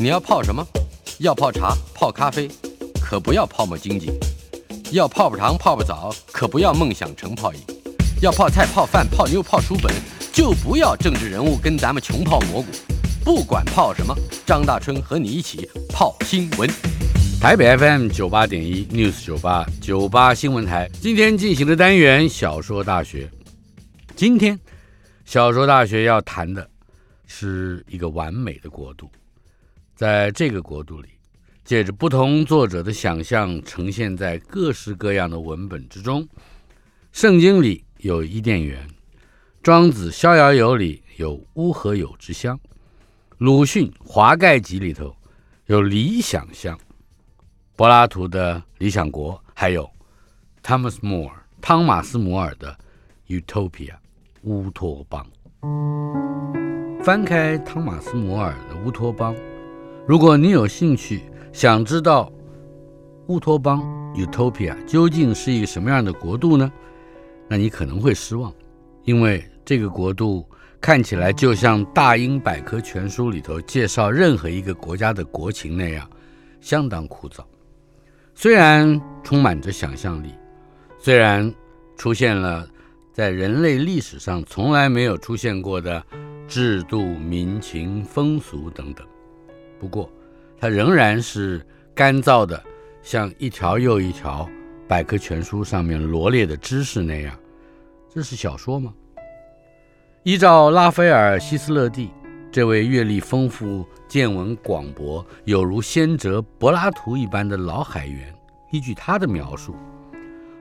你要泡什么？要泡茶、泡咖啡，可不要泡沫经济；要泡泡糖、泡泡澡，可不要梦想成泡影；要泡菜、泡饭、泡妞、泡书本，就不要政治人物跟咱们穷泡蘑菇。不管泡什么，张大春和你一起泡新闻。台北 FM 九八点一 News 九八九八新闻台，今天进行的单元小说大学。今天小说大学要谈的是一个完美的国度，在这个国度里，借着不同作者的想象，呈现在各式各样的文本之中。圣经里有伊甸园，庄子《逍遥游》里有乌合有之乡。鲁迅《华盖集》里头有理想乡，柏拉图的《理想国》，还有汤马斯·摩尔汤马斯·摩尔的《Utopia》乌托邦。翻开汤马斯·摩尔的《乌托邦》，如果你有兴趣想知道乌托邦 Utopia 究竟是一个什么样的国度呢？那你可能会失望，因为这个国度。看起来就像《大英百科全书》里头介绍任何一个国家的国情那样，相当枯燥。虽然充满着想象力，虽然出现了在人类历史上从来没有出现过的制度、民情、风俗等等，不过它仍然是干燥的，像一条又一条百科全书上面罗列的知识那样。这是小说吗？依照拉斐尔·希斯勒蒂这位阅历丰富、见闻广博、有如先哲柏拉图一般的老海员，依据他的描述，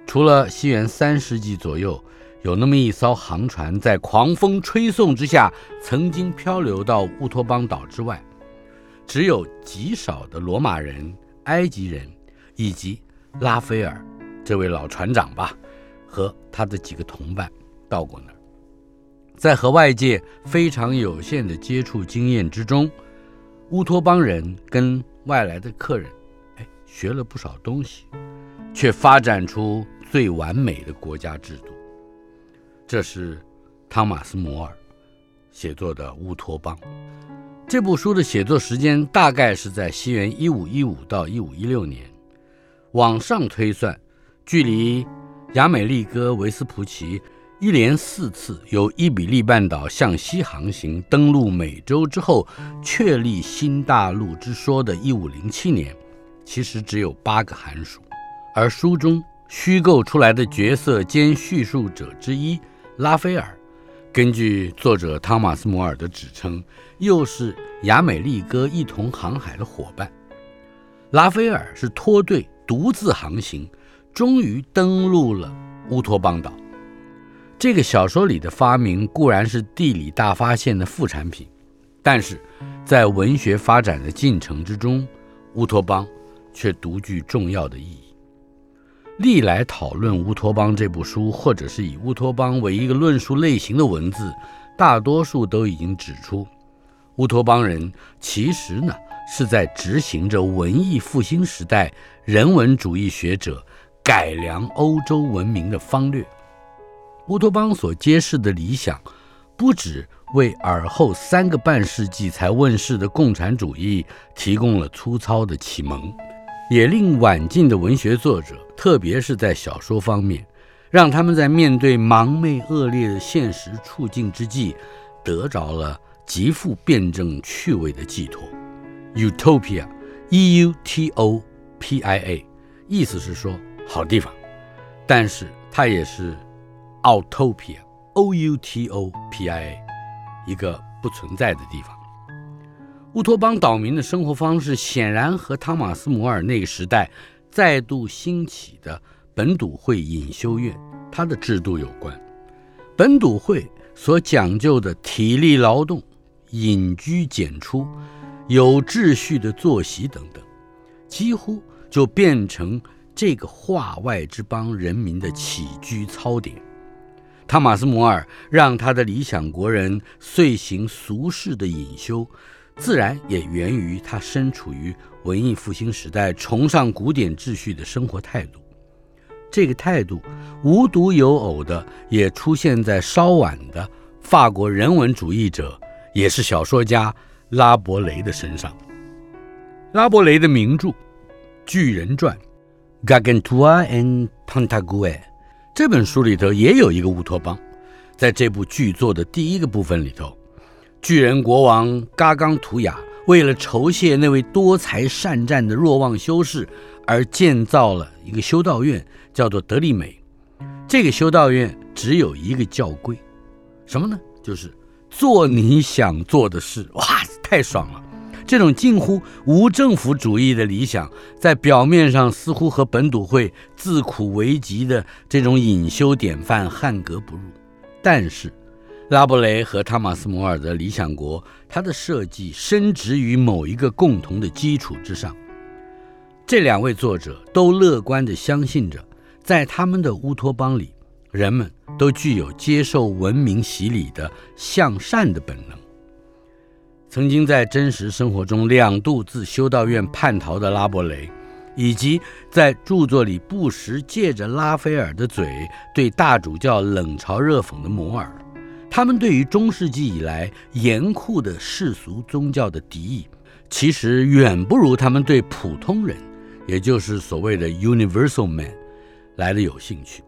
除了西元三世纪左右有那么一艘航船在狂风吹送之下曾经漂流到乌托邦岛之外，只有极少的罗马人、埃及人以及拉斐尔这位老船长吧，和他的几个同伴到过那儿。在和外界非常有限的接触经验之中，乌托邦人跟外来的客人，哎，学了不少东西，却发展出最完美的国家制度。这是汤马斯·摩尔写作的《乌托邦》这部书的写作时间大概是在西元一五一五到一五一六年，往上推算，距离亚美利哥维斯普奇。一连四次由伊比利半岛向西航行登陆美洲之后，确立新大陆之说的1507年，其实只有八个寒暑。而书中虚构出来的角色兼叙述者之一拉斐尔，根据作者汤马斯·摩尔的指称，又是亚美利哥一同航海的伙伴。拉斐尔是脱队独自航行，终于登陆了乌托邦岛。这个小说里的发明固然是地理大发现的副产品，但是在文学发展的进程之中，乌托邦却独具重要的意义。历来讨论《乌托邦》这部书，或者是以乌托邦为一个论述类型的文字，大多数都已经指出，乌托邦人其实呢是在执行着文艺复兴时代人文主义学者改良欧洲文明的方略。乌托邦所揭示的理想，不只为尔后三个半世纪才问世的共产主义提供了粗糙的启蒙，也令晚近的文学作者，特别是在小说方面，让他们在面对盲昧恶劣的现实处境之际，得着了极富辩证趣味的寄托。Utopia，E-U-T-O-P-I-A，意思是说好地方，但是它也是。Outopia，O-U-T-O-P-I-A，一个不存在的地方。乌托邦岛民的生活方式显然和汤马斯·摩尔那个时代再度兴起的本笃会隐修院它的制度有关。本笃会所讲究的体力劳动、隐居简出、有秩序的作息等等，几乎就变成这个化外之邦人民的起居操点。汤马斯·摩尔让他的理想国人遂行俗世的隐修，自然也源于他身处于文艺复兴时代，崇尚古典秩序的生活态度。这个态度无独有偶的，也出现在稍晚的法国人文主义者，也是小说家拉伯雷的身上。拉伯雷的名著《巨人传》（Gargantua and Pantagruel） 这本书里头也有一个乌托邦。在这部剧作的第一个部分里头，巨人国王嘎刚图雅为了酬谢那位多才善战的若望修士，而建造了一个修道院，叫做德利美。这个修道院只有一个教规，什么呢？就是做你想做的事。哇，太爽了！这种近乎无政府主义的理想，在表面上似乎和本笃会自苦为极的这种隐修典范汉格不入。但是，拉伯雷和汤马斯·摩尔的《理想国》，它的设计深植于某一个共同的基础之上。这两位作者都乐观地相信着，在他们的乌托邦里，人们都具有接受文明洗礼的向善的本能。曾经在真实生活中两度自修道院叛逃的拉伯雷，以及在著作里不时借着拉斐尔的嘴对大主教冷嘲热讽的摩尔，他们对于中世纪以来严酷的世俗宗教的敌意，其实远不如他们对普通人，也就是所谓的 universal man 来的有兴趣。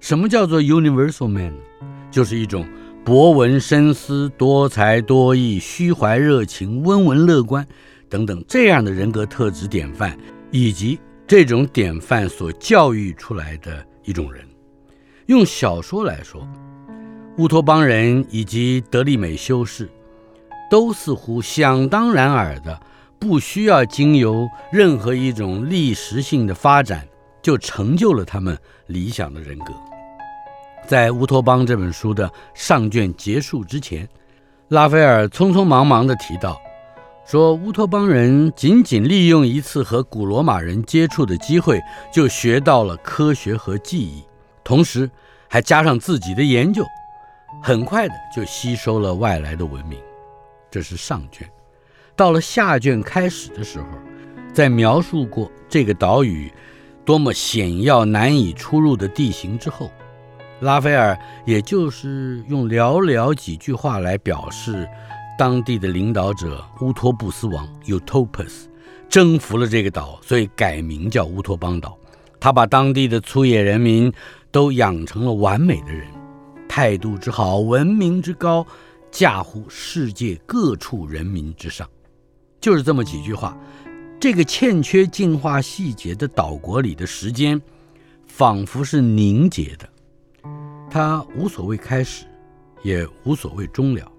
什么叫做 universal man 呢？就是一种。博闻深思、多才多艺、虚怀热情、温文乐观等等这样的人格特质典范，以及这种典范所教育出来的一种人。用小说来说，乌托邦人以及德利美修士，都似乎想当然尔的，不需要经由任何一种历史性的发展，就成就了他们理想的人格。在《乌托邦》这本书的上卷结束之前，拉斐尔匆匆忙忙地提到，说乌托邦人仅仅利用一次和古罗马人接触的机会，就学到了科学和技艺，同时还加上自己的研究，很快的就吸收了外来的文明。这是上卷。到了下卷开始的时候，在描述过这个岛屿多么险要、难以出入的地形之后。拉斐尔也就是用寥寥几句话来表示，当地的领导者乌托布斯王 Utopus 征服了这个岛，所以改名叫乌托邦岛。他把当地的粗野人民都养成了完美的人，态度之好，文明之高，驾乎世界各处人民之上。就是这么几句话，这个欠缺进化细节的岛国里的时间，仿佛是凝结的。它无所谓开始，也无所谓终了。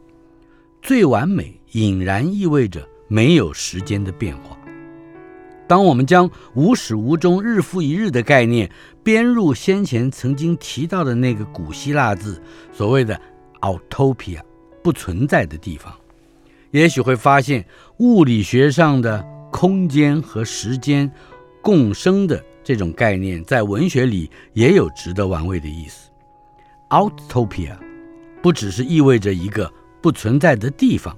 最完美隐然意味着没有时间的变化。当我们将无始无终、日复一日的概念编入先前曾经提到的那个古希腊字，所谓的 “autopia”，不存在的地方，也许会发现物理学上的空间和时间共生的这种概念，在文学里也有值得玩味的意思。Outopia，不只是意味着一个不存在的地方，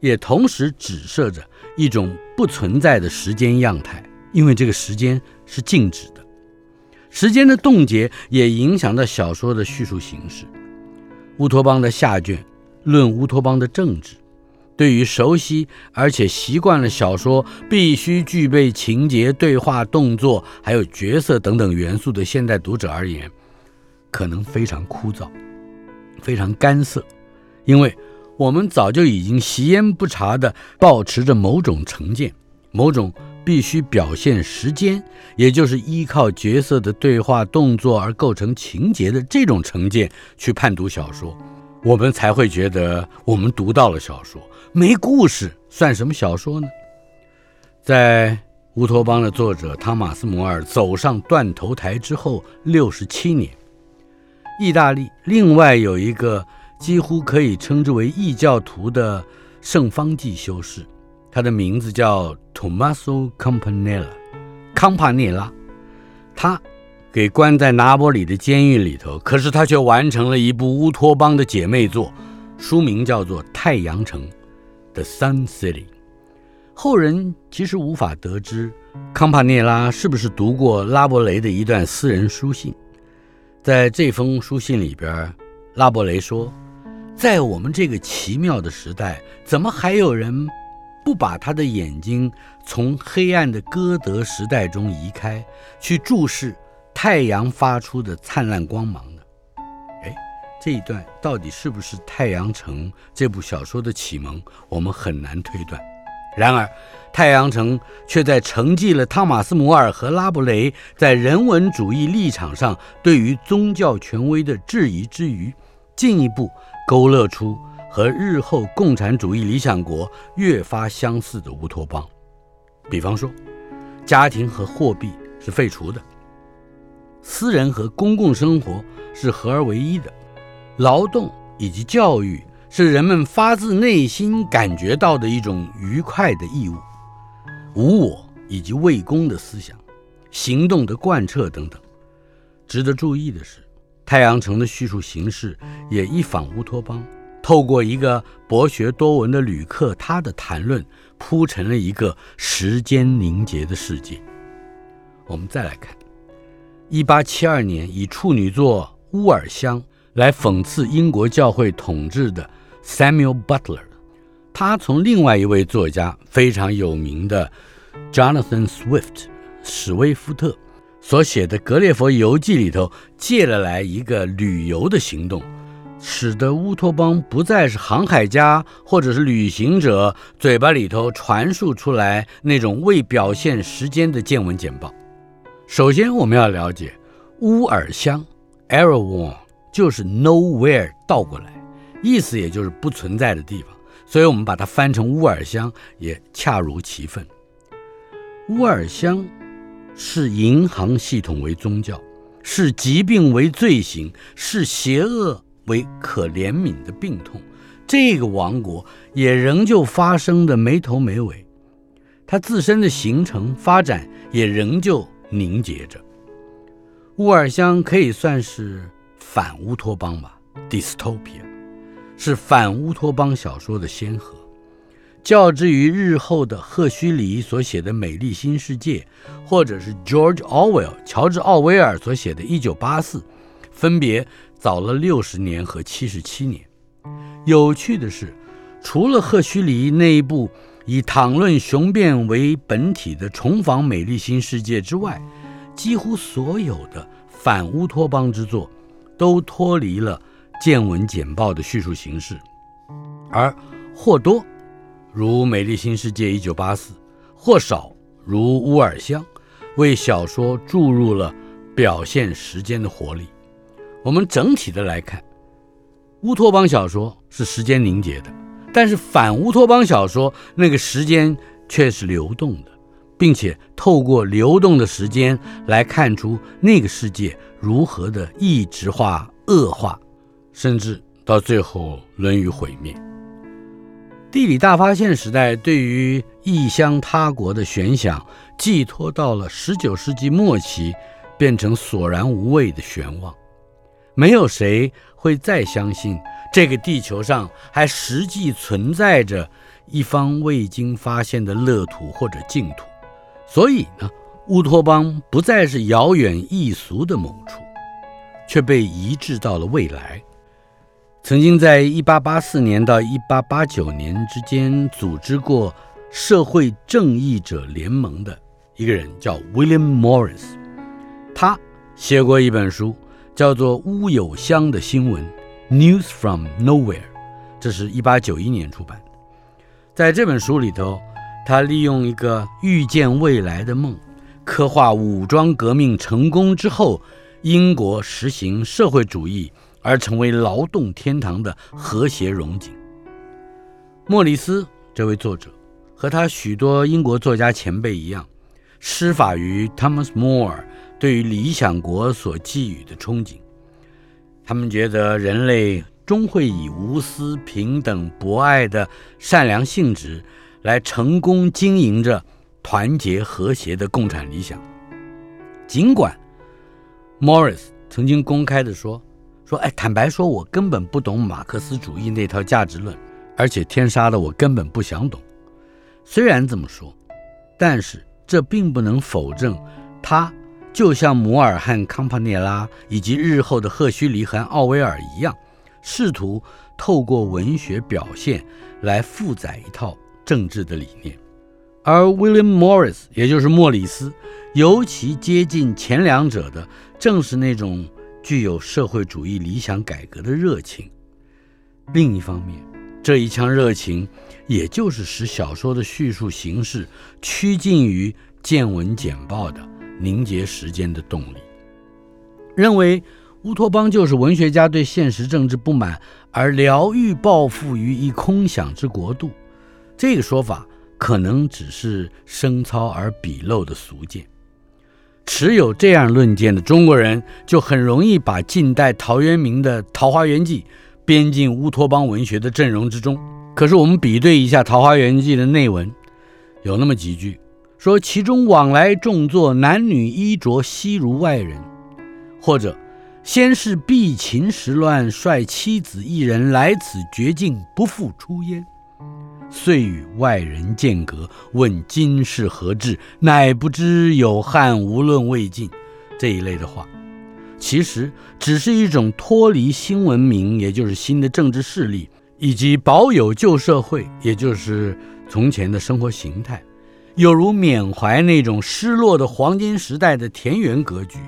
也同时指涉着一种不存在的时间样态，因为这个时间是静止的。时间的冻结也影响到小说的叙述形式。乌托邦的下卷论乌托邦的政治，对于熟悉而且习惯了小说必须具备情节、对话、动作还有角色等等元素的现代读者而言，可能非常枯燥，非常干涩，因为我们早就已经习焉不察地保持着某种成见，某种必须表现时间，也就是依靠角色的对话动作而构成情节的这种成见去判读小说，我们才会觉得我们读到了小说。没故事算什么小说呢？在《乌托邦》的作者汤马斯·摩尔走上断头台之后六十七年。意大利另外有一个几乎可以称之为异教徒的圣方济修士，他的名字叫 Tommaso Campanella，康帕涅拉。他给关在拿坡里的监狱里头，可是他却完成了一部乌托邦的姐妹作，书名叫做《太阳城》（The Sun City）。后人其实无法得知康帕涅拉是不是读过拉伯雷的一段私人书信。在这封书信里边，拉伯雷说：“在我们这个奇妙的时代，怎么还有人不把他的眼睛从黑暗的歌德时代中移开，去注视太阳发出的灿烂光芒呢？哎，这一段到底是不是《太阳城》这部小说的启蒙？我们很难推断。然而，《太阳城》却在承继了汤马斯·摩尔和拉布雷在人文主义立场上对于宗教权威的质疑之余，进一步勾勒出。和日后共产主义理想国越发相似的乌托邦，比方说，家庭和货币是废除的，私人和公共生活是合而为一的，劳动以及教育是人们发自内心感觉到的一种愉快的义务，无我以及为公的思想，行动的贯彻等等。值得注意的是，太阳城的叙述形式也一仿乌托邦。透过一个博学多闻的旅客，他的谈论铺成了一个时间凝结的世界。我们再来看，一八七二年以处女作《乌尔乡》来讽刺英国教会统治的 Samuel Butler，他从另外一位作家非常有名的 Jonathan Swift 史威夫特所写的《格列佛游记》里头借了来一个旅游的行动。使得乌托邦不再是航海家或者是旅行者嘴巴里头传述出来那种未表现时间的见闻简报。首先，我们要了解乌尔乡 （Erewhon） 就是 nowhere 倒过来，意思也就是不存在的地方，所以我们把它翻成乌尔乡也恰如其分。乌尔乡视银行系统为宗教，视疾病为罪行，视邪恶。为可怜悯的病痛，这个王国也仍旧发生的没头没尾，它自身的形成发展也仍旧凝结着。乌尔乡可以算是反乌托邦吧，dystopia，是反乌托邦小说的先河。较之于日后的赫胥黎所写的《美丽新世界》，或者是 George Orwell 乔治奥威尔所写的《一九八四》，分别。早了六十年和七十七年。有趣的是，除了赫胥黎那一部以讨论雄辩为本体的《重访美丽新世界》之外，几乎所有的反乌托邦之作都脱离了见闻简报的叙述形式，而或多如《美丽新世界》一九八四，或少如乌尔乡，为小说注入了表现时间的活力。我们整体的来看，乌托邦小说是时间凝结的，但是反乌托邦小说那个时间却是流动的，并且透过流动的时间来看出那个世界如何的异质化、恶化，甚至到最后沦于毁灭。地理大发现时代对于异乡他国的悬想，寄托到了十九世纪末期，变成索然无味的悬望。没有谁会再相信这个地球上还实际存在着一方未经发现的乐土或者净土，所以呢，乌托邦不再是遥远异俗的某处，却被移植到了未来。曾经在1884年到1889年之间组织过社会正义者联盟的一个人叫 William Morris，他写过一本书。叫做乌有乡的新闻，News from Nowhere，这是一八九一年出版的。在这本书里头，他利用一个预见未来的梦，刻画武装革命成功之后，英国实行社会主义而成为劳动天堂的和谐荣景。莫里斯这位作者和他许多英国作家前辈一样，施法于 Thomas More。对于理想国所寄予的憧憬，他们觉得人类终会以无私、平等、博爱的善良性质来成功经营着团结和谐的共产理想。尽管 Morris 曾经公开地说：“说哎，坦白说，我根本不懂马克思主义那套价值论，而且天杀的，我根本不想懂。”虽然这么说，但是这并不能否认他。就像摩尔和康帕涅拉，以及日后的赫胥黎和奥威尔一样，试图透过文学表现来负载一套政治的理念，而 William Morris，也就是莫里斯，尤其接近前两者的，正是那种具有社会主义理想改革的热情。另一方面，这一腔热情，也就是使小说的叙述形式趋近于见闻简报的凝结时间的动力。认为乌托邦就是文学家对现实政治不满而疗愈抱负于一空想之国度，这个说法可能只是生糙而鄙陋的俗见。持有这样论见的中国人，就很容易把近代陶渊明的《桃花源记》编进乌托邦文学的阵容之中。可是我们比对一下《桃花源记》的内文，有那么几句说其中往来种作，男女衣着悉如外人，或者先是避秦时乱，率妻子一人来此绝境，不复出焉。遂与外人间隔，问今是何至，乃不知有汉无论魏晋。这一类的话，其实只是一种脱离新文明，也就是新的政治势力，以及保有旧社会，也就是从前的生活形态，有如缅怀那种失落的黄金时代的田园格局，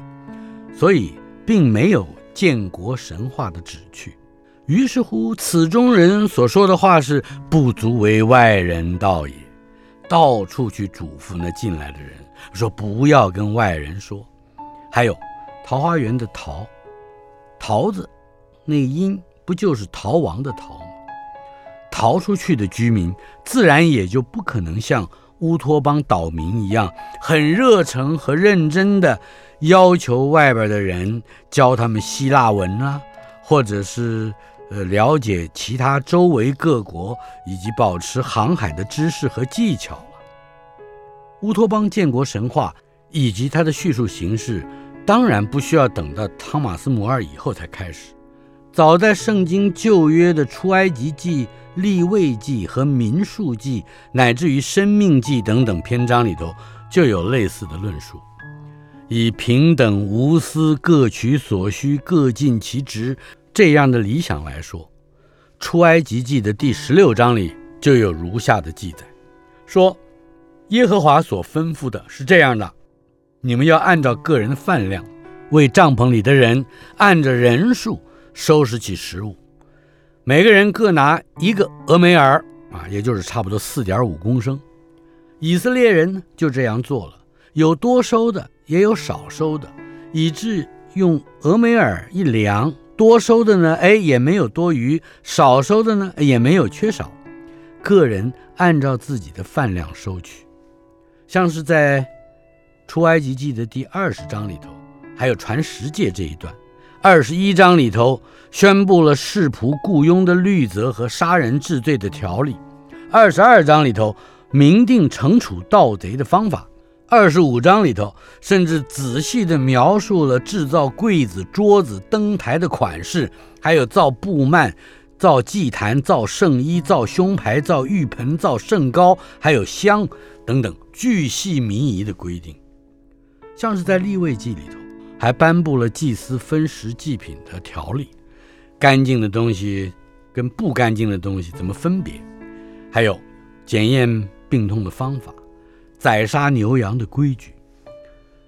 所以并没有建国神话的旨趣。于是乎，此中人所说的话是不足为外人道也，到处去嘱咐那进来的人说不要跟外人说。还有桃花源的桃，桃子，那个音不就是逃亡的逃吗？逃出去的居民自然也就不可能像乌托邦岛民一样，很热诚和认真的要求外边的人教他们希腊文啊，或者是。呃，了解其他周围各国以及保持航海的知识和技巧了。乌托邦建国神话以及它的叙述形式，当然不需要等到汤马斯·摩尔以后才开始，早在圣经旧约的出埃及记、立位记和民数记，乃至于生命记等等篇章里头，就有类似的论述，以平等无私、各取所需、各尽其职。这样的理想来说，《出埃及记》的第十六章里就有如下的记载：说，耶和华所吩咐的是这样的，你们要按照个人的饭量，为帐篷里的人按着人数收拾起食物，每个人各拿一个俄梅尔啊，也就是差不多四点五公升。以色列人就这样做了，有多收的，也有少收的，以致用俄梅尔一量。多收的呢，哎，也没有多余；少收的呢，也没有缺少。个人按照自己的饭量收取。像是在出埃及记的第二十章里头，还有传十诫这一段；二十一章里头宣布了世仆雇佣的律则和杀人治罪的条例；二十二章里头明定惩处盗贼的方法。二十五章里头，甚至仔细地描述了制造柜子、桌子、灯台的款式，还有造布幔、造祭坛、造圣衣、造胸牌、造浴盆、造圣膏，还有香等等巨细靡遗的规定。像是在立位记里头，还颁布了祭司分食祭品的条例，干净的东西跟不干净的东西怎么分别，还有检验病痛的方法。宰杀牛羊的规矩，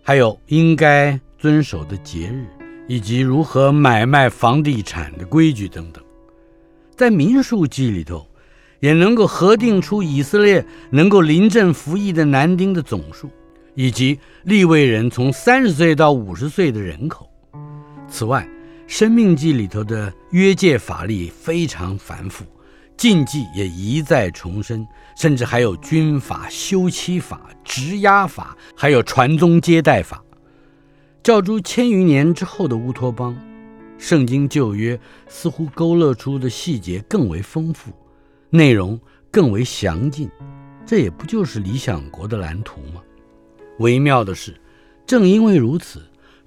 还有应该遵守的节日，以及如何买卖房地产的规矩等等，在民数记里头，也能够核定出以色列能够临阵服役的男丁的总数，以及利未人从三十岁到五十岁的人口。此外，生命记里头的约界法律非常繁复。禁忌也一再重申，甚至还有军法、休妻法、执押法，还有传宗接代法。教诸千余年之后的乌托邦，圣经旧约似乎勾勒出的细节更为丰富，内容更为详尽。这也不就是理想国的蓝图吗？微妙的是，正因为如此，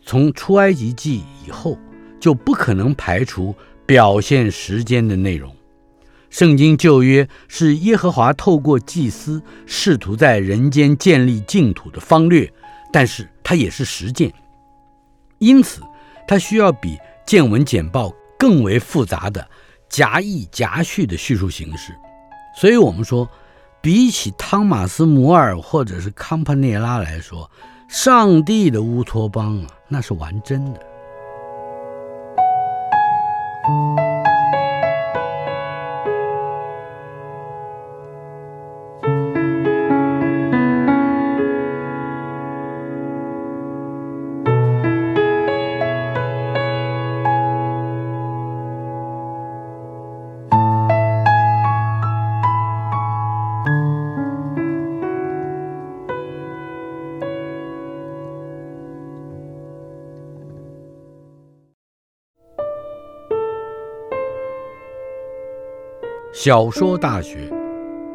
从出埃及记以后就不可能排除表现时间的内容。圣经旧约是耶和华透过祭司试图在人间建立净土的方略，但是它也是实践，因此它需要比见闻简报更为复杂的夹议夹叙的叙述形式。所以，我们说，比起汤马斯·摩尔或者是康帕涅拉来说，上帝的乌托邦啊，那是玩真的。小说大学，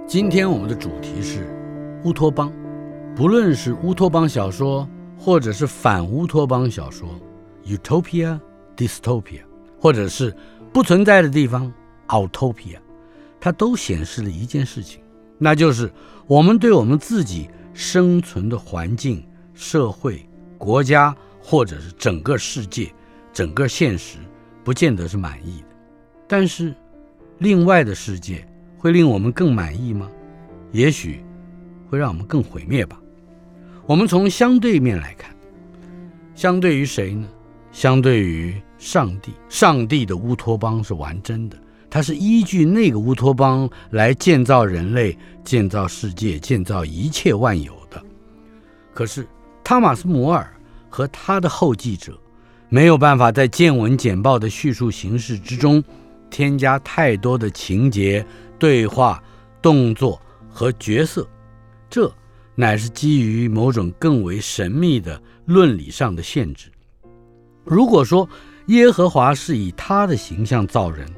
今天我们的主题是乌托邦。不论是乌托邦小说，或者是反乌托邦小说 （Utopia, Dystopia），或者是不存在的地方 （Autopia），它都显示了一件事情，那就是我们对我们自己生存的环境、社会、国家，或者是整个世界、整个现实，不见得是满意的。但是，另外的世界会令我们更满意吗？也许会让我们更毁灭吧。我们从相对面来看，相对于谁呢？相对于上帝，上帝的乌托邦是完真的，它是依据那个乌托邦来建造人类、建造世界、建造一切万有的。可是汤马斯·摩尔和他的后继者没有办法在见闻简报的叙述形式之中。添加太多的情节、对话、动作和角色，这乃是基于某种更为神秘的论理上的限制。如果说耶和华是以他的形象造人，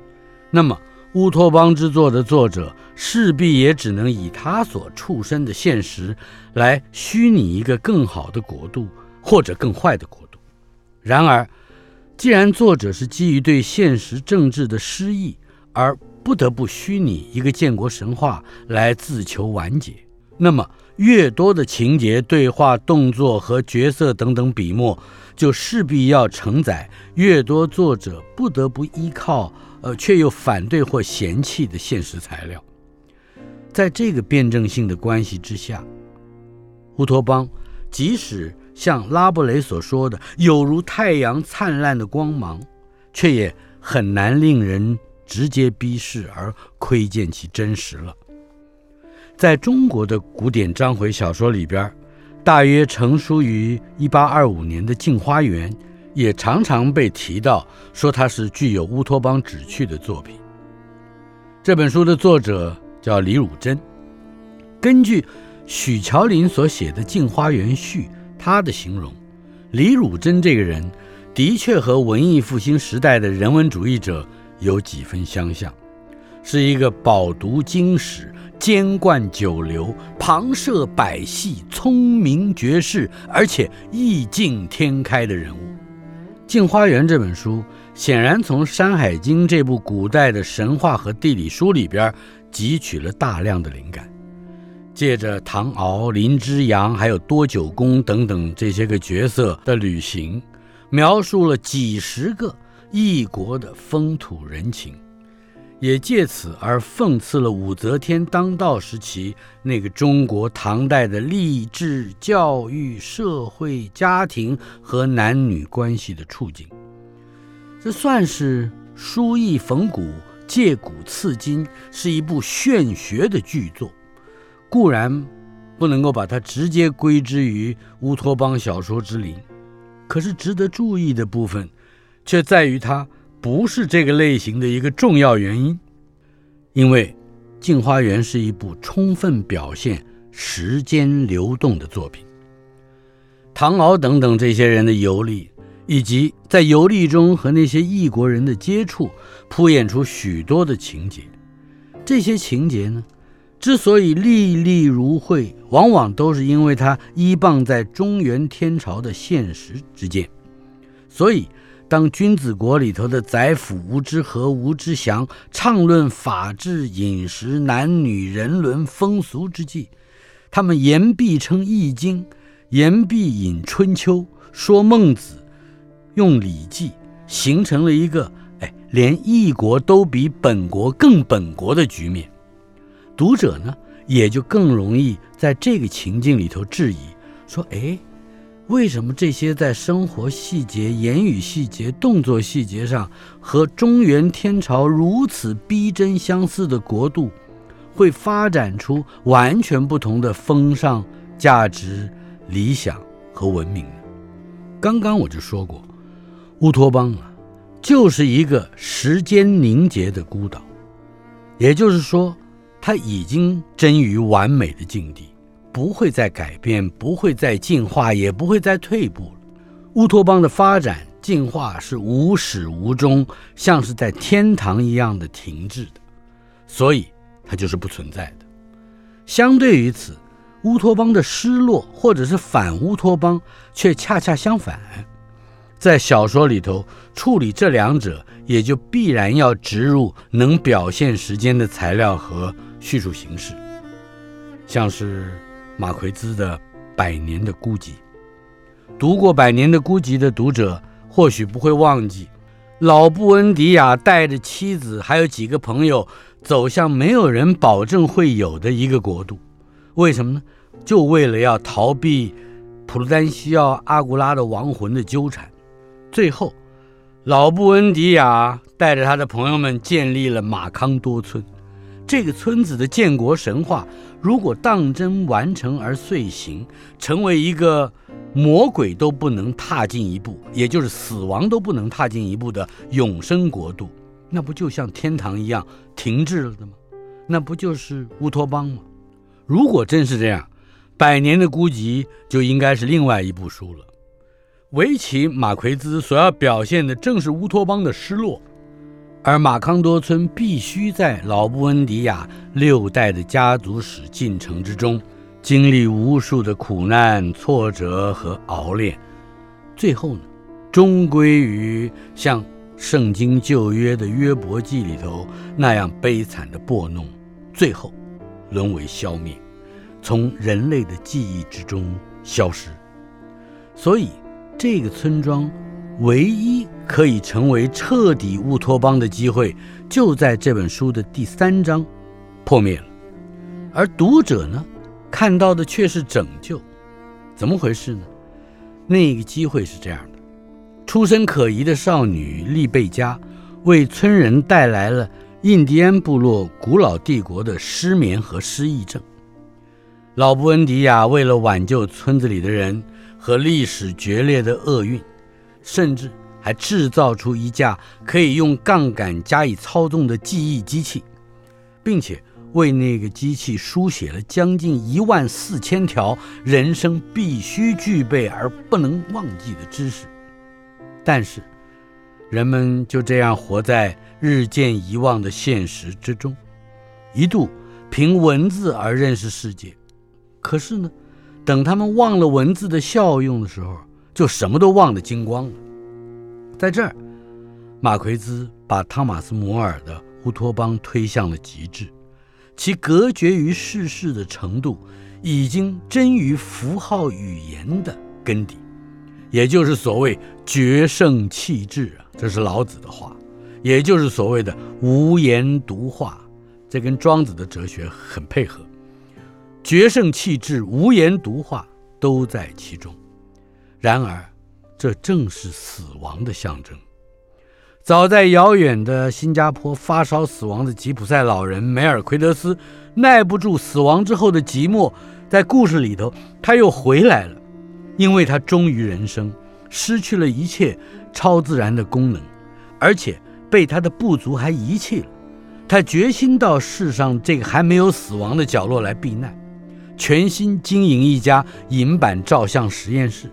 那么乌托邦之作的作者势必也只能以他所处身的现实来虚拟一个更好的国度或者更坏的国度。然而，既然作者是基于对现实政治的失意而不得不虚拟一个建国神话来自求完结，那么越多的情节、对话、动作和角色等等笔墨，就势必要承载越多作者不得不依靠，呃，却又反对或嫌弃的现实材料。在这个辩证性的关系之下，乌托邦即使。像拉布雷所说的，有如太阳灿烂的光芒，却也很难令人直接逼视而窥见其真实了。在中国的古典章回小说里边，大约成书于一八二五年的《镜花缘》，也常常被提到，说它是具有乌托邦旨趣的作品。这本书的作者叫李汝珍，根据许乔林所写的《镜花缘序》。他的形容，李汝珍这个人，的确和文艺复兴时代的人文主义者有几分相像，是一个饱读经史、兼贯九流、旁涉百戏、聪明绝世，而且意境天开的人物。《镜花缘》这本书显然从《山海经》这部古代的神话和地理书里边汲取了大量的灵感。借着唐敖、林之阳，还有多九公等等这些个角色的旅行，描述了几十个异国的风土人情，也借此而讽刺了武则天当道时期那个中国唐代的励志、教育、社会、家庭和男女关系的处境。这算是书意缝骨、借古刺今，是一部炫学的巨作。固然不能够把它直接归之于乌托邦小说之林，可是值得注意的部分，却在于它不是这个类型的一个重要原因。因为《镜花缘》是一部充分表现时间流动的作品，唐敖等等这些人的游历，以及在游历中和那些异国人的接触，铺演出许多的情节。这些情节呢，之所以历历如绘，往往都是因为他依傍在中原天朝的现实之间。所以，当《君子国》里头的宰辅吴之和、吴之祥畅论法治、饮食、男女、人伦、风俗之际，他们言必称《易经》，言必引《春秋》，说孟子，用《礼记》，形成了一个哎，连异国都比本国更本国的局面。读者呢，也就更容易在这个情境里头质疑，说：哎，为什么这些在生活细节、言语细节、动作细节上和中原天朝如此逼真相似的国度，会发展出完全不同的风尚、价值、理想和文明呢？刚刚我就说过，乌托邦啊，就是一个时间凝结的孤岛，也就是说，它已经臻于完美的境地，不会再改变，不会再进化，也不会再退步了。乌托邦的发展进化是无始无终，像是在天堂一样的停滞的，所以它就是不存在的。相对于此，乌托邦的失落或者是反乌托邦，却恰恰相反。在小说里头处理这两者，也就必然要植入能表现时间的材料和叙述形式，像是马奎兹的《百年的孤寂》。读过《百年的孤寂》的读者，或许不会忘记，老布恩迪亚带着妻子还有几个朋友，走向没有人保证会有的一个国度。为什么呢？就为了要逃避普鲁丹西奥·阿古拉的亡魂的纠缠。最后，老布恩迪亚带着他的朋友们建立了马康多村。这个村子的建国神话，如果当真完成而遂行，成为一个魔鬼都不能踏进一步，也就是死亡都不能踏进一步的永生国度，那不就像天堂一样停滞了的吗？那不就是乌托邦吗？如果真是这样，《百年的孤寂》就应该是另外一部书了。维奇·马奎兹所要表现的正是乌托邦的失落，而马康多村必须在老布恩迪亚六代的家族史进程之中，经历无数的苦难、挫折和熬炼，最后呢，终归于像圣经旧约的约伯记里头那样悲惨的悖弄，最后。沦为消灭，从人类的记忆之中消失。所以，这个村庄唯一可以成为彻底乌托邦的机会，就在这本书的第三章破灭了。而读者呢，看到的却是拯救。怎么回事呢？那个机会是这样的：出身可疑的少女丽贝加，为村人带来了。印第安部落古老帝国的失眠和失忆症，老布恩迪亚为了挽救村子里的人和历史决裂的厄运，甚至还制造出一架可以用杠杆加以操纵的记忆机器，并且为那个机器书写了将近一万四千条人生必须具备而不能忘记的知识，但是。人们就这样活在日渐遗忘的现实之中，一度凭文字而认识世界。可是呢，等他们忘了文字的效用的时候，就什么都忘得精光了。在这儿，马奎兹把汤马斯·摩尔的乌托邦推向了极致，其隔绝于世事的程度，已经臻于符号语言的根底。也就是所谓决胜弃智啊，这是老子的话，也就是所谓的无言独化，这跟庄子的哲学很配合。决胜弃智、无言独化都在其中。然而，这正是死亡的象征。早在遥远的新加坡发烧死亡的吉普赛老人梅尔奎德斯，耐不住死亡之后的寂寞，在故事里头他又回来了。因为他忠于人生，失去了一切超自然的功能，而且被他的部族还遗弃了。他决心到世上这个还没有死亡的角落来避难，全心经营一家银版照相实验室。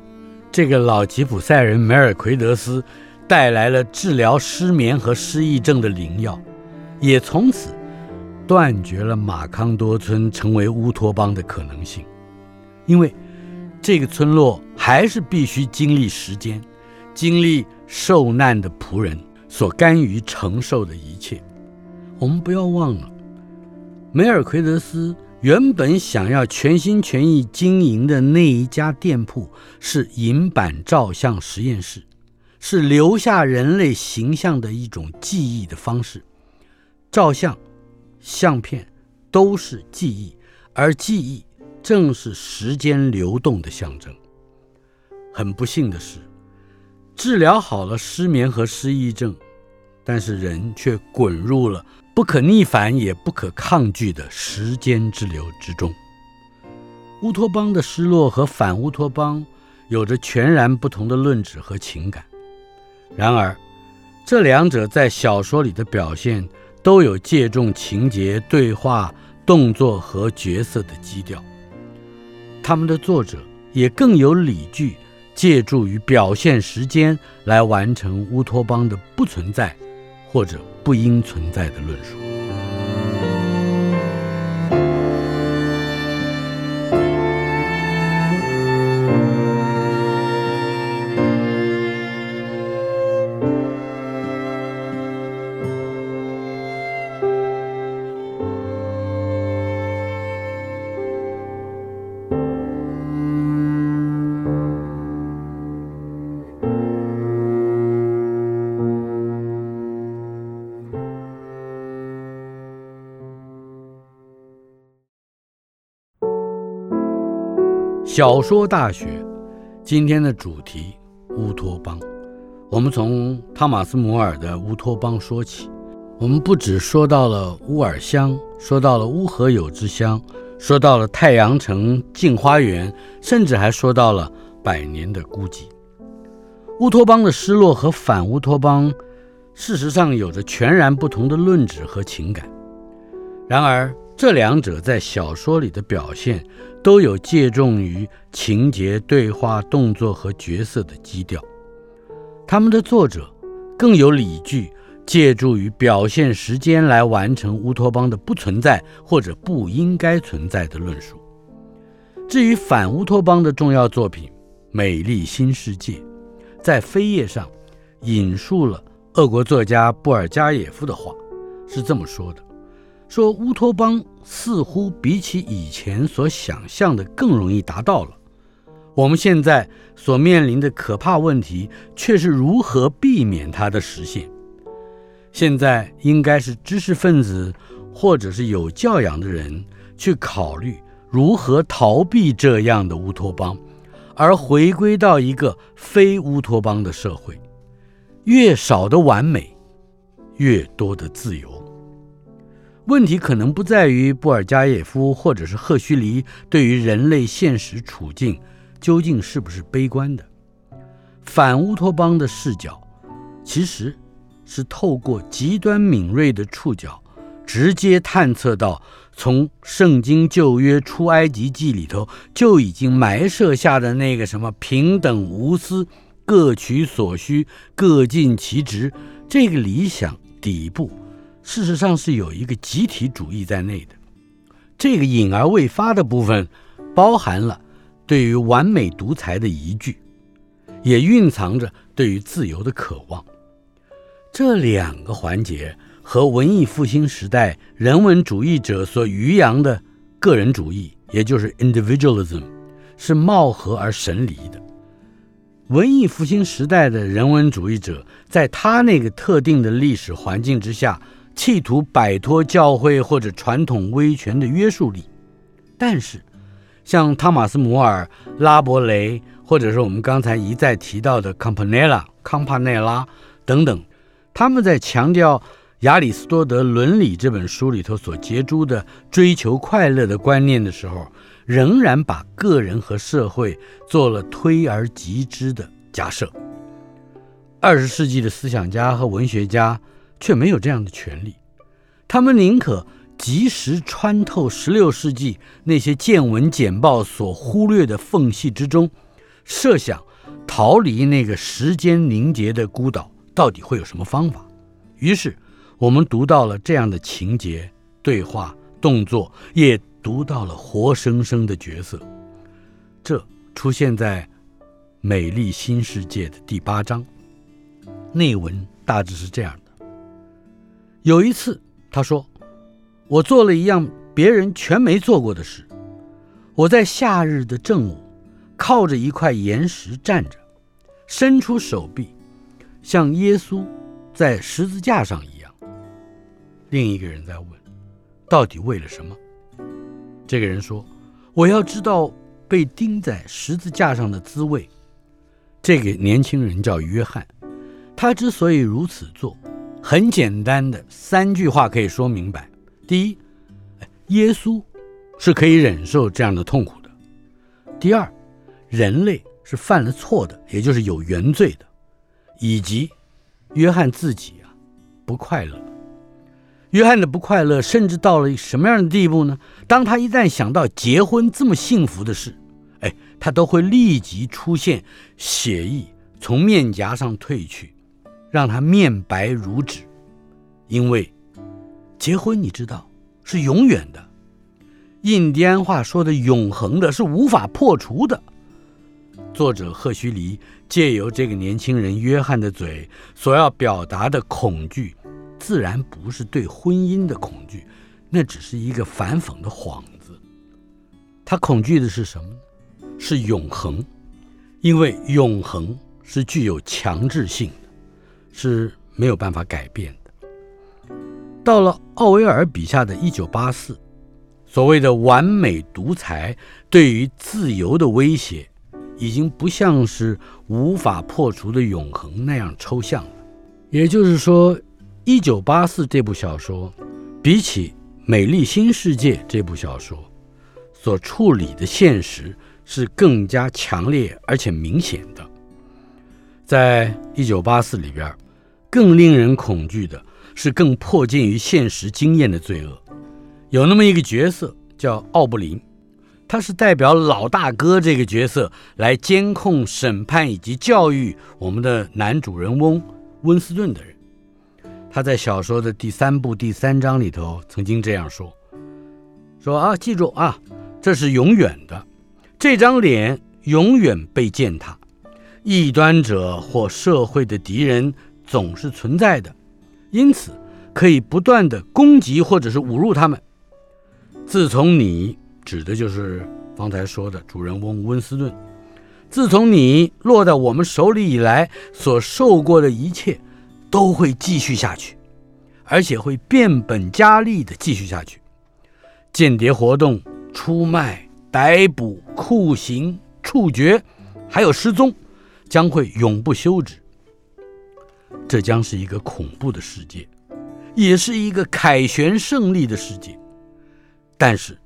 这个老吉普赛人梅尔奎德斯带来了治疗失眠和失忆症的灵药，也从此断绝了马康多村成为乌托邦的可能性，因为。这个村落还是必须经历时间，经历受难的仆人所甘于承受的一切。我们不要忘了，梅尔奎德斯原本想要全心全意经营的那一家店铺是银版照相实验室，是留下人类形象的一种记忆的方式。照相、相片都是记忆。而记忆正是时间流动的象征。很不幸的是，治疗好了失眠和失忆症，但是人却滚入了不可逆反也不可抗拒的时间之流之中。乌托邦的失落和反乌托邦有着全然不同的论旨和情感，然而，这两者在小说里的表现都有借重情节、对话、动作和角色的基调。他们的作者也更有理据，借助于表现时间来完成乌托邦的不存在或者不应存在的论述。小说大学，今天的主题乌托邦。我们从汤马斯·摩尔的《乌托邦》说起。我们不只说到了乌尔乡，说到了乌合有之乡，说到了太阳城镜花园，甚至还说到了百年的孤寂。乌托邦的失落和反乌托邦，事实上有着全然不同的论旨和情感。然而，这两者在小说里的表现，都有借重于情节、对话、动作和角色的基调。他们的作者更有理据，借助于表现时间来完成乌托邦的不存在或者不应该存在的论述。至于反乌托邦的重要作品《美丽新世界》，在扉页上引述了俄国作家布尔加耶夫的话，是这么说的。说乌托邦似乎比起以前所想象的更容易达到了。我们现在所面临的可怕问题，却是如何避免它的实现。现在应该是知识分子或者是有教养的人去考虑如何逃避这样的乌托邦，而回归到一个非乌托邦的社会。越少的完美，越多的自由。问题可能不在于布尔加耶夫或者是赫胥黎对于人类现实处境究竟是不是悲观的。反乌托邦的视角，其实是透过极端敏锐的触角，直接探测到从圣经旧约出埃及记里头就已经埋设下的那个什么平等无私、各取所需、各尽其职这个理想底部。事实上是有一个集体主义在内的，这个隐而未发的部分，包含了对于完美独裁的疑惧，也蕴藏着对于自由的渴望。这两个环节和文艺复兴时代人文主义者所余扬的个人主义，也就是 individualism，是貌合而神离的。文艺复兴时代的人文主义者，在他那个特定的历史环境之下。企图摆脱教会或者传统威权的约束力，但是，像汤马斯·摩尔、拉伯雷，或者是我们刚才一再提到的康帕内拉、康帕内拉等等，他们在强调亚里士多德《伦理》这本书里头所结诸的追求快乐的观念的时候，仍然把个人和社会做了推而及之的假设。二十世纪的思想家和文学家。却没有这样的权利，他们宁可及时穿透十六世纪那些见闻简报所忽略的缝隙之中，设想逃离那个时间凝结的孤岛到底会有什么方法。于是，我们读到了这样的情节、对话、动作，也读到了活生生的角色。这出现在《美丽新世界》的第八章，内文大致是这样的。有一次，他说：“我做了一样别人全没做过的事。我在夏日的正午，靠着一块岩石站着，伸出手臂，像耶稣在十字架上一样。”另一个人在问：“到底为了什么？”这个人说：“我要知道被钉在十字架上的滋味。”这个年轻人叫约翰，他之所以如此做，很简单的三句话可以说明白：第一，耶稣是可以忍受这样的痛苦的；第二，人类是犯了错的，也就是有原罪的；以及约翰自己啊不快乐。约翰的不快乐甚至到了什么样的地步呢？当他一旦想到结婚这么幸福的事，哎，他都会立即出现血意从面颊上褪去，让他面白如纸。因为结婚你知道是永远的，印第安话说的永恒的是无法破除的。作者赫胥黎借由这个年轻人约翰的嘴所要表达的恐惧。自然不是对婚姻的恐惧，那只是一个反讽的幌子。他恐惧的是什么呢？是永恒，因为永恒是具有强制性的，是没有办法改变的。到了奥威尔笔下的一九八四，所谓的完美独裁对于自由的威胁，已经不像是无法破除的永恒那样抽象了。也就是说。一九八四这部小说，比起《美丽新世界》这部小说所处理的现实是更加强烈而且明显的。在一九八四里边，更令人恐惧的是更迫近于现实经验的罪恶。有那么一个角色叫奥布林，他是代表老大哥这个角色来监控、审判以及教育我们的男主人翁温斯顿的人。他在小说的第三部第三章里头曾经这样说：“说啊，记住啊，这是永远的，这张脸永远被践踏，异端者或社会的敌人总是存在的，因此可以不断的攻击或者是侮辱他们。自从你指的就是方才说的主人翁温斯顿，自从你落在我们手里以来所受过的一切。”都会继续下去，而且会变本加厉的继续下去。间谍活动、出卖、逮捕、酷刑、处决，还有失踪，将会永不休止。这将是一个恐怖的世界，也是一个凯旋胜利的世界。但是，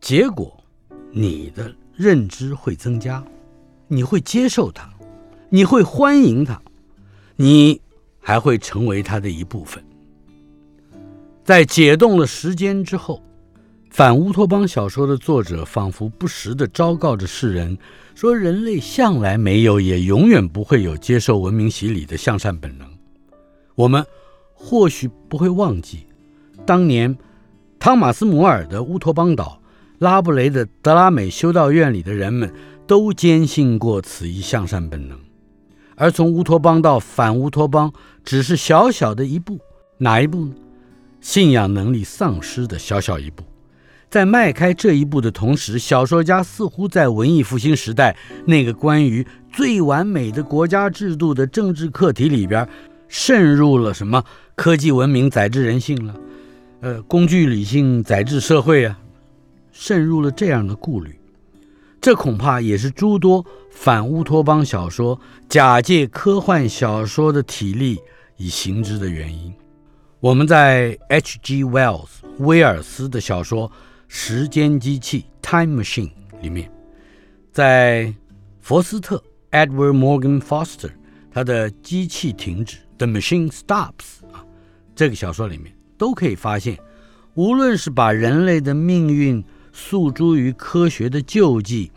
结果，你的认知会增加，你会接受它，你会欢迎它，你。还会成为它的一部分。在解冻了时间之后，反乌托邦小说的作者仿佛不时地昭告着世人，说人类向来没有，也永远不会有接受文明洗礼的向善本能。我们或许不会忘记，当年汤马斯·摩尔的《乌托邦岛》，拉布雷的德拉美修道院里的人们都坚信过此一向善本能。而从乌托邦到反乌托邦，只是小小的一步，哪一步呢？信仰能力丧失的小小一步。在迈开这一步的同时，小说家似乎在文艺复兴时代那个关于最完美的国家制度的政治课题里边，渗入了什么科技文明载制人性了，呃，工具理性载制社会啊，渗入了这样的顾虑。这恐怕也是诸多反乌托邦小说假借科幻小说的体例以行之的原因。我们在 H.G. Wells 威尔斯的小说《时间机器》（Time Machine） 里面，在佛斯特 （Edward Morgan Foster） 他的《机器停止》（The Machine Stops） 啊，这个小说里面都可以发现，无论是把人类的命运。诉诸于科学的救济，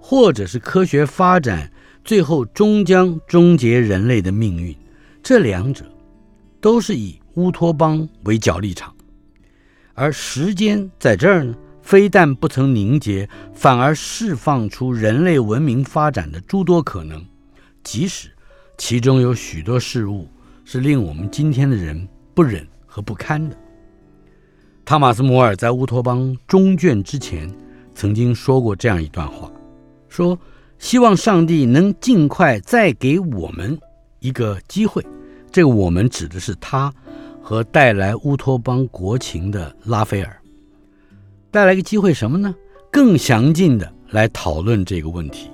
或者是科学发展，最后终将终结人类的命运，这两者都是以乌托邦为角立场。而时间在这儿呢，非但不曾凝结，反而释放出人类文明发展的诸多可能，即使其中有许多事物是令我们今天的人不忍和不堪的。汤马斯·摩尔在《乌托邦》中卷之前，曾经说过这样一段话：说希望上帝能尽快再给我们一个机会。这个“我们”指的是他和带来乌托邦国情的拉斐尔。带来个机会什么呢？更详尽的来讨论这个问题。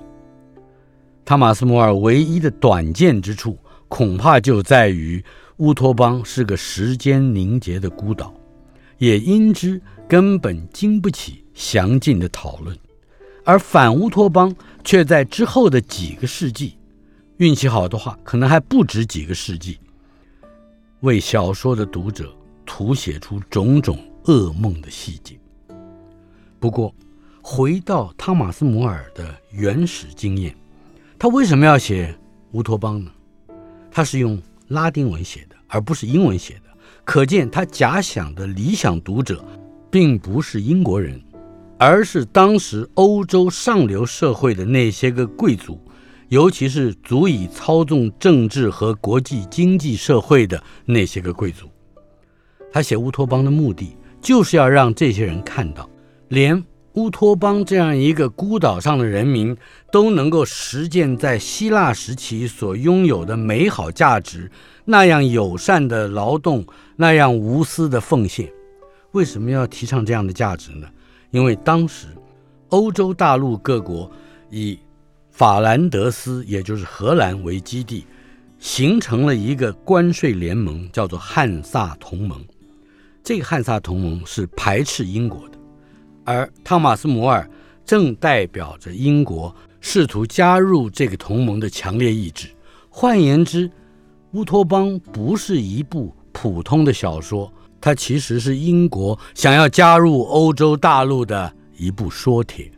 汤马斯·摩尔唯一的短见之处，恐怕就在于乌托邦是个时间凝结的孤岛，也因之根本经不起详尽的讨论。而反乌托邦却在之后的几个世纪，运气好的话，可能还不止几个世纪，为小说的读者谱写出种种噩梦的细节。不过，回到汤马斯·摩尔的原始经验，他为什么要写乌托邦呢？他是用拉丁文写的，而不是英文写的，可见他假想的理想读者，并不是英国人。而是当时欧洲上流社会的那些个贵族，尤其是足以操纵政治和国际经济社会的那些个贵族。他写乌托邦的目的，就是要让这些人看到，连乌托邦这样一个孤岛上的人民都能够实践在希腊时期所拥有的美好价值，那样友善的劳动，那样无私的奉献。为什么要提倡这样的价值呢？因为当时，欧洲大陆各国以法兰德斯，也就是荷兰为基地，形成了一个关税联盟，叫做汉萨同盟。这个汉萨同盟是排斥英国的，而汤马斯·摩尔正代表着英国试图加入这个同盟的强烈意志。换言之，乌托邦不是一部普通的小说。它其实是英国想要加入欧洲大陆的一部说帖。